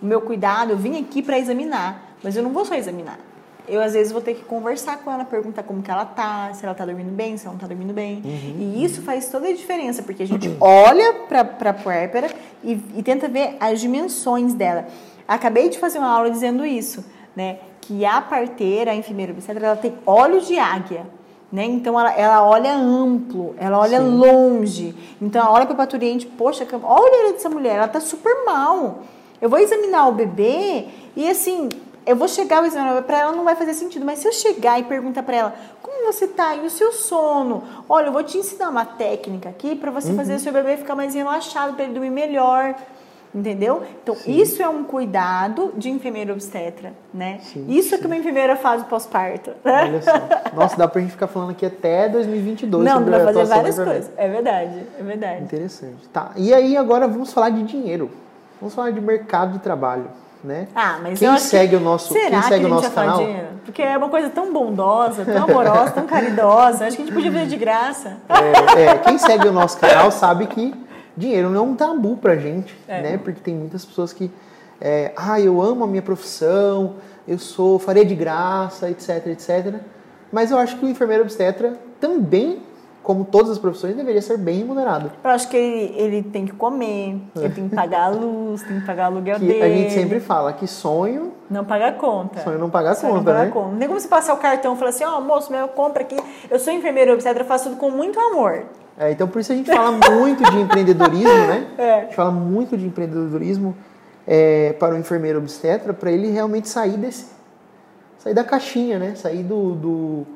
O meu cuidado, eu vim aqui para examinar, mas eu não vou só examinar eu às vezes vou ter que conversar com ela, perguntar como que ela tá, se ela tá dormindo bem, se ela não tá dormindo bem. Uhum. E isso faz toda a diferença, porque a gente olha pra, pra puérpera e, e tenta ver as dimensões dela. Acabei de fazer uma aula dizendo isso, né? Que a parteira, a enfermeira obstetra, ela tem olhos de águia. Né? Então ela, ela olha amplo, ela olha Sim. longe. Então ela olha para o parturiente, poxa, olha dessa mulher, ela tá super mal. Eu vou examinar o bebê e assim, eu vou chegar o exame para ela não vai fazer sentido, mas se eu chegar e perguntar para ela como você tá e o seu sono, olha, eu vou te ensinar uma técnica aqui para você uhum. fazer o seu bebê ficar mais relaxado, para ele dormir melhor. Entendeu? Então, Sim. isso é um cuidado de enfermeira obstetra, né? Sim, isso sim. é que uma enfermeira faz o pós-parto. Olha só. Nossa, dá pra gente ficar falando aqui até 2022. Não, dá pra fazer várias coisas. É verdade, é verdade. Interessante. Tá, e aí agora vamos falar de dinheiro. Vamos falar de mercado de trabalho né? Ah, mas quem segue o nosso, será quem segue que o nosso canal? Dinheiro? Porque é uma coisa tão bondosa, tão amorosa, tão caridosa. Acho que a gente podia ver de graça. É, é, quem segue o nosso canal sabe que dinheiro não é um tabu pra gente, é. né? Porque tem muitas pessoas que, é, ah, eu amo a minha profissão, eu sou, faria de graça, etc, etc. Mas eu acho que o enfermeiro obstetra também como todas as profissões, deveria ser bem remunerado. Eu acho que ele, ele tem que comer, ele tem que pagar a luz, tem que pagar o aluguel que dele. A gente sempre fala que sonho... Não paga conta. Sonho não paga sonho conta, não né? Conta. Não tem como você passar o cartão e falar assim, ó, oh, moço, minha compra aqui, eu sou enfermeira obstetra, eu faço tudo com muito amor. É, então por isso a gente fala muito de empreendedorismo, né? É. A gente fala muito de empreendedorismo é, para o enfermeiro obstetra, para ele realmente sair desse... sair da caixinha, né? Sair do, do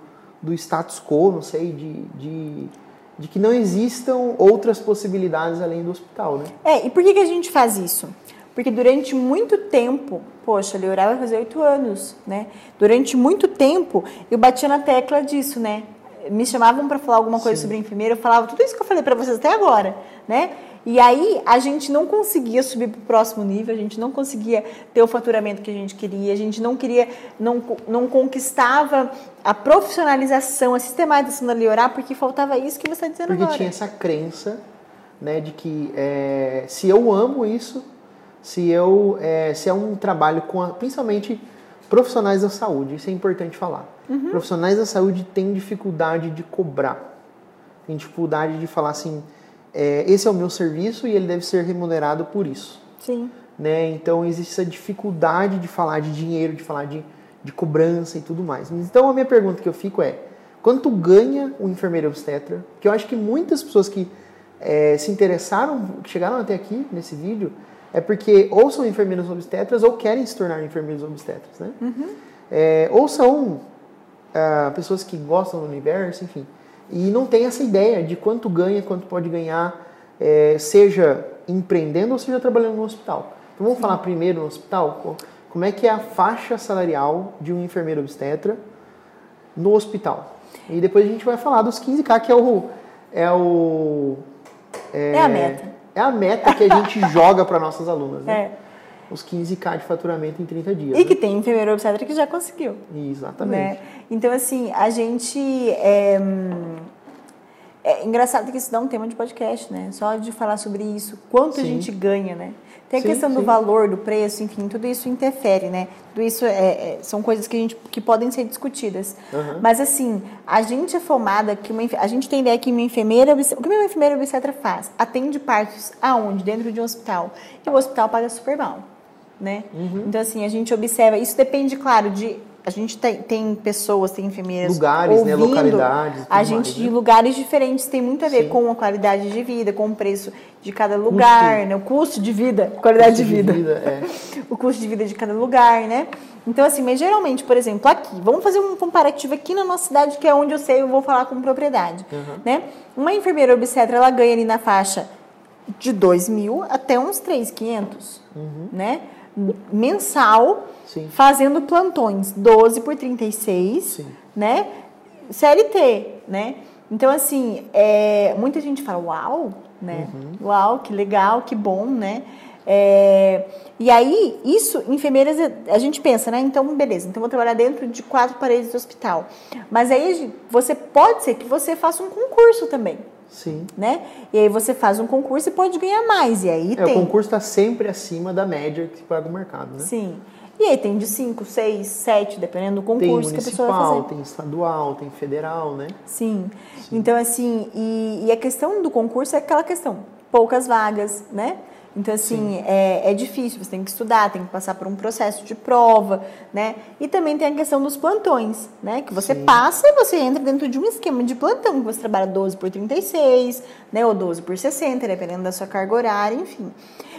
do status quo, não sei, de, de, de, que não existam outras possibilidades além do hospital, né? É, e por que, que a gente faz isso? Porque durante muito tempo, poxa, ele orava fazer oito anos, né? Durante muito tempo eu batia na tecla disso, né? Me chamavam para falar alguma coisa Sim. sobre enfermeira, eu falava tudo isso que eu falei para vocês até agora, né? E aí a gente não conseguia subir para o próximo nível, a gente não conseguia ter o faturamento que a gente queria, a gente não queria, não, não conquistava a profissionalização, a sistematização da Liorar, porque faltava isso que você está dizendo porque agora. Porque tinha essa crença né, de que é, se eu amo isso, se eu é, se é um trabalho com a, principalmente profissionais da saúde, isso é importante falar. Uhum. Profissionais da saúde têm dificuldade de cobrar, têm dificuldade de falar assim é, esse é o meu serviço e ele deve ser remunerado por isso. Sim. Né? Então existe essa dificuldade de falar de dinheiro, de falar de, de cobrança e tudo mais. Então a minha pergunta que eu fico é: quanto ganha o enfermeiro obstetra? Que eu acho que muitas pessoas que é, se interessaram, que chegaram até aqui nesse vídeo, é porque ou são enfermeiros obstetras ou querem se tornar enfermeiros obstetras, né? Uhum. É, ou são ah, pessoas que gostam do universo, enfim e não tem essa ideia de quanto ganha, quanto pode ganhar, é, seja empreendendo ou seja trabalhando no hospital. Então vamos falar primeiro no hospital, como é que é a faixa salarial de um enfermeiro obstetra no hospital. E depois a gente vai falar dos 15k, que é o é o é, é a meta. É a meta que a gente joga para nossas alunas, né? É os 15k de faturamento em 30 dias. E né? que tem enfermeiro obstetra que já conseguiu. Exatamente. Né? Então, assim, a gente. É, é engraçado que isso dá um tema de podcast, né? Só de falar sobre isso, quanto sim. a gente ganha, né? Tem a sim, questão sim. do valor, do preço, enfim, tudo isso interfere, né? Tudo isso é, é, são coisas que, a gente, que podem ser discutidas. Uhum. Mas, assim, a gente é formada, que uma, a gente tem ideia que uma enfermeira, o que uma enfermeira obstetra faz? Atende partos aonde? Dentro de um hospital. E o hospital paga super mal né? Uhum. Então, assim, a gente observa, isso depende, claro, de a gente tem, tem pessoas, tem enfermeiras. Lugares, né, ouvindo né? Localidades. A gente mais, de né? lugares diferentes tem muito a ver Sim. com a qualidade de vida, com o preço de cada lugar, custo. né? O custo de vida, qualidade de vida. De vida é. o custo de vida de cada lugar, né? Então, assim, mas geralmente, por exemplo, aqui, vamos fazer um comparativo aqui na nossa cidade, que é onde eu sei, eu vou falar com propriedade, uhum. né? Uma enfermeira obstetra, ela ganha ali na faixa de 2 mil até uns 3,500, uhum. né? Mensal, Sim. fazendo plantões 12 por 36, Sim. né? CLT, né? Então, assim, é, muita gente fala, uau, né? Uhum. Uau, que legal, que bom, né? É, e aí, isso, enfermeiras, a gente pensa, né? Então, beleza, então vou trabalhar dentro de quatro paredes do hospital. Mas aí, você pode ser que você faça um concurso também. Sim. Né? E aí você faz um concurso e pode ganhar mais. E aí é, tem... O concurso está sempre acima da média que paga no mercado, né? Sim. E aí tem de 5, 6, 7, dependendo do concurso que a pessoa vai fazer. Tem estadual, tem federal, né? Sim. Sim. Então, assim, e, e a questão do concurso é aquela questão, poucas vagas, né? Então, assim, é, é, difícil, você tem que estudar, tem que passar por um processo de prova, né? E também tem a questão dos plantões, né? Que você Sim. passa e você entra dentro de um esquema de plantão, que você trabalha 12 por 36, né? Ou 12 por 60, dependendo da sua carga horária, enfim.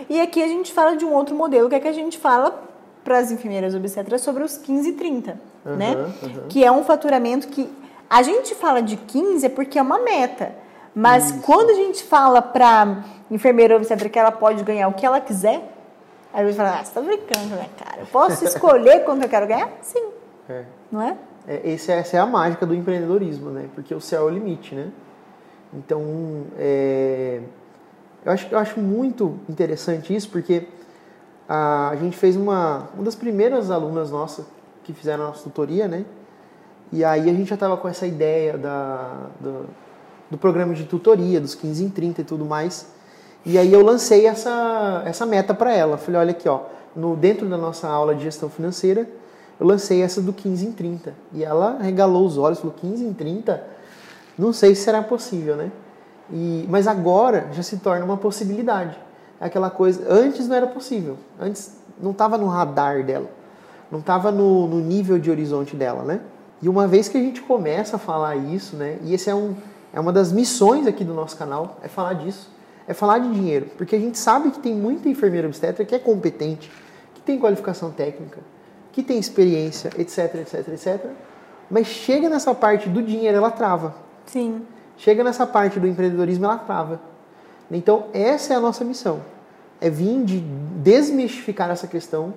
E aqui a gente fala de um outro modelo, que é que a gente fala para as enfermeiras obstetras sobre os 15 e 30, uhum, né? Uhum. Que é um faturamento que a gente fala de 15 é porque é uma meta. Mas Isso. quando a gente fala para enfermeira obstetra que ela pode ganhar o que ela quiser, aí você fala, ah, você tá brincando, né, cara? Eu posso escolher quanto eu quero ganhar? Sim. É. Não é? é esse, essa é a mágica do empreendedorismo, né? Porque o céu é o limite, né? Então, é, eu, acho, eu acho muito interessante isso, porque a, a gente fez uma, uma das primeiras alunas nossas que fizeram a nossa tutoria, né? E aí a gente já estava com essa ideia da, do, do programa de tutoria, dos 15 em 30 e tudo mais. E aí eu lancei essa, essa meta para ela. Falei, olha aqui, ó, no, dentro da nossa aula de gestão financeira, eu lancei essa do 15 em 30. E ela regalou os olhos, falou, 15 em 30? Não sei se será possível, né? E, mas agora já se torna uma possibilidade. É aquela coisa, antes não era possível. Antes não estava no radar dela. Não estava no, no nível de horizonte dela, né? E uma vez que a gente começa a falar isso, né? E esse é um, é uma das missões aqui do nosso canal, é falar disso. É falar de dinheiro. Porque a gente sabe que tem muita enfermeira obstetra que é competente, que tem qualificação técnica, que tem experiência, etc, etc, etc. Mas chega nessa parte do dinheiro, ela trava. Sim. Chega nessa parte do empreendedorismo, ela trava. Então, essa é a nossa missão. É vir de desmistificar essa questão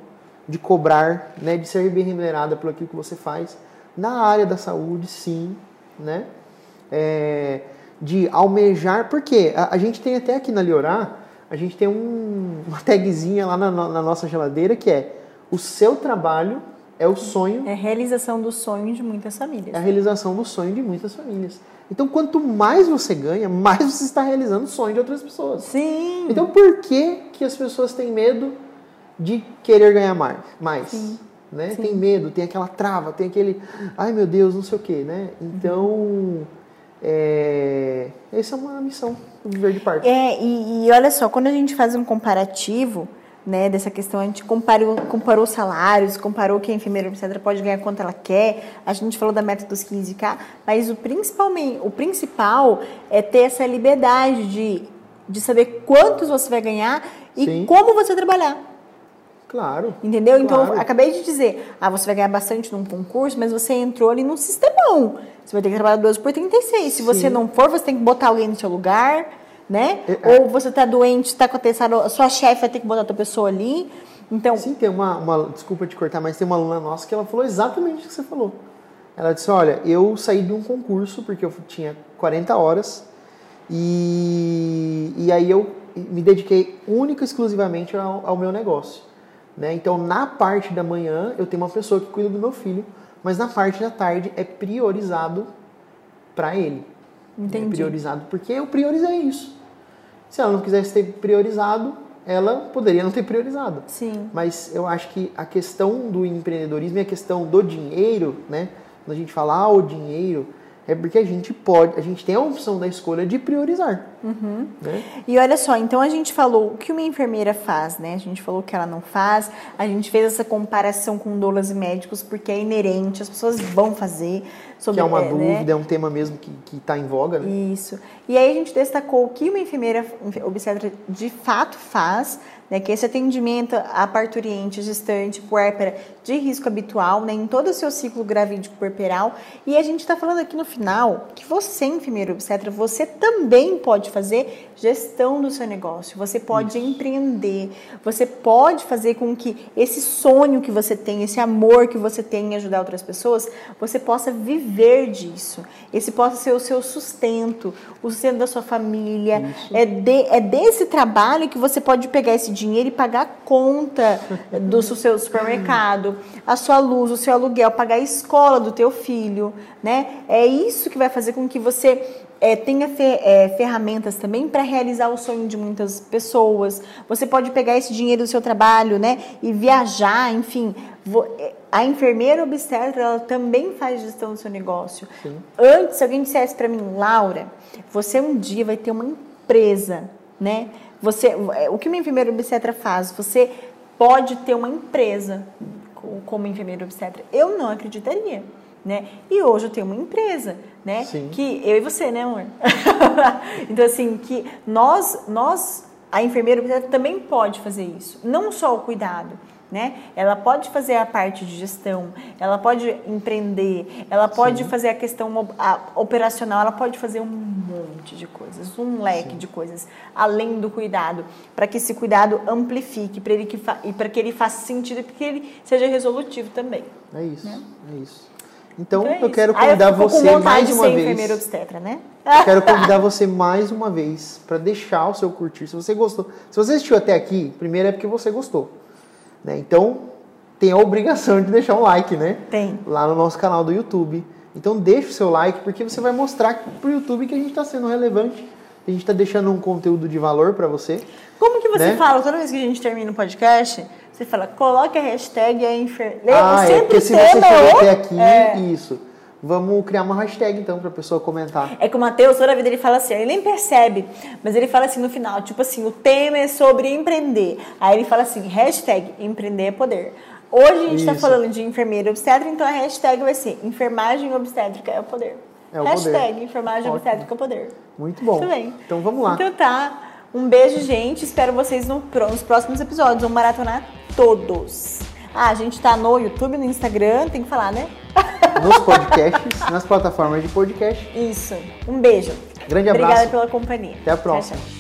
de cobrar, né, de ser bem remunerada por aquilo que você faz na área da saúde, sim, né? É, de almejar, porque a, a, gente tem até aqui na Liorá, a gente tem um, uma tagzinha lá na, na, nossa geladeira que é o seu trabalho é o sonho. É a realização do sonho de muitas famílias. É a realização do sonho de muitas famílias. Então, quanto mais você ganha, mais você está realizando o sonho de outras pessoas. Sim. Então, por que, que as pessoas têm medo de querer ganhar mais? mais Sim. Né? Sim. Tem medo, tem aquela trava, tem aquele, ai meu Deus, não sei o quê, né? Então, uhum. É, essa é uma missão do Viver de Parto. É, e, e, olha só, quando a gente faz um comparativo né, dessa questão, a gente comparou, comparou salários, comparou que a enfermeira obstetra pode ganhar quanto ela quer, a gente falou da meta dos 15K, mas o, principalmente, o principal é ter essa liberdade de, de saber quantos você vai ganhar e Sim. como você trabalhar. Claro. Entendeu? Então, claro. acabei de dizer, ah, você vai ganhar bastante num concurso, mas você entrou ali num sistemão. Você vai ter que trabalhar 12 por 36. Se Sim. você não for, você tem que botar alguém no seu lugar, né? É, é. Ou você está doente, está com atestado, a sua chefe vai ter que botar outra pessoa ali. Então... Sim, tem uma, uma, desculpa te cortar, mas tem uma aluna nossa que ela falou exatamente o que você falou. Ela disse, olha, eu saí de um concurso porque eu tinha 40 horas e, e aí eu me dediquei única e exclusivamente ao, ao meu negócio. Né? Então, na parte da manhã, eu tenho uma pessoa que cuida do meu filho, mas na parte da tarde é priorizado para ele. Entendi. É priorizado porque eu priorizei isso. Se ela não quisesse ter priorizado, ela poderia não ter priorizado. Sim. Mas eu acho que a questão do empreendedorismo e a questão do dinheiro, né? Quando a gente fala ah, o dinheiro, é porque a gente pode, a gente tem a opção da escolha de priorizar. Uhum. Né? E olha só, então a gente falou o que uma enfermeira faz, né? A gente falou o que ela não faz, a gente fez essa comparação com doulas e médicos porque é inerente, as pessoas vão fazer. Sobre, que é uma é, né? dúvida, é um tema mesmo que está em voga. Né? Isso. E aí a gente destacou o que uma enfermeira obstetra de fato faz, né, que esse atendimento à parturiente, gestante, puérpera de risco habitual, né, em todo o seu ciclo gravídico puerperal. E a gente está falando aqui no final que você, enfermeiro obstetra, você também pode fazer gestão do seu negócio, você pode Isso. empreender, você pode fazer com que esse sonho que você tem, esse amor que você tem em ajudar outras pessoas, você possa viver disso. Esse possa ser o seu sustento, o sustento da sua família. É, de, é desse trabalho que você pode pegar esse dinheiro e pagar a conta do seu supermercado, a sua luz, o seu aluguel, pagar a escola do teu filho, né? É isso que vai fazer com que você é, tenha fe, é, ferramentas também para realizar o sonho de muitas pessoas. Você pode pegar esse dinheiro do seu trabalho, né, e viajar, enfim. É, a enfermeira obstetra ela também faz gestão do seu negócio. Sim. Antes, se alguém dissesse para mim, Laura, você um dia vai ter uma empresa, né? Você, é, o que uma enfermeira obstetra faz? Você pode ter uma empresa como enfermeira obstetra. Eu não acreditaria né? E hoje eu tenho uma empresa, né? Sim. Que eu e você, né, amor? então assim, que nós, nós, a enfermeira também pode fazer isso, não só o cuidado. Né? Ela pode fazer a parte de gestão, ela pode empreender, ela pode Sim. fazer a questão operacional, ela pode fazer um monte de coisas, um leque Sim. de coisas, além do cuidado, para que esse cuidado amplifique, para ele que e para que ele faça sentido, para que ele seja resolutivo também. É isso, né? é isso. Então, então é eu quero convidar eu você mais uma vez. obstetra, né? Eu quero convidar você mais uma vez para deixar o seu curtir. Se você gostou, se você assistiu até aqui, primeiro é porque você gostou, né? Então, tem a obrigação de deixar um like, né? Tem. Lá no nosso canal do YouTube. Então, deixa o seu like porque você vai mostrar para o YouTube que a gente está sendo relevante. A gente está deixando um conteúdo de valor para você. Como que você né? fala toda vez que a gente termina o podcast? Você fala, coloque a hashtag a enfermeira. Ah, é porque se você chegou até aqui, é. isso. Vamos criar uma hashtag então para a pessoa comentar. É que o Matheus, toda a vida ele fala assim, ele nem percebe, mas ele fala assim no final, tipo assim, o tema é sobre empreender. Aí ele fala assim, hashtag empreender é poder. Hoje a gente está falando de enfermeira obstétrica, então a hashtag vai ser enfermagem obstétrica é o poder. É o hashtag poder. enfermagem Ótimo. obstétrica é o poder. Muito bom. Muito bem. Então vamos lá. Então tá. Um beijo, gente. Espero vocês no, nos próximos episódios. Vamos maratonar todos. Ah, a gente tá no YouTube, no Instagram, tem que falar, né? Nos podcasts, nas plataformas de podcast. Isso. Um beijo. Grande abraço. Obrigada pela companhia. Até a próxima. Tchau, tchau.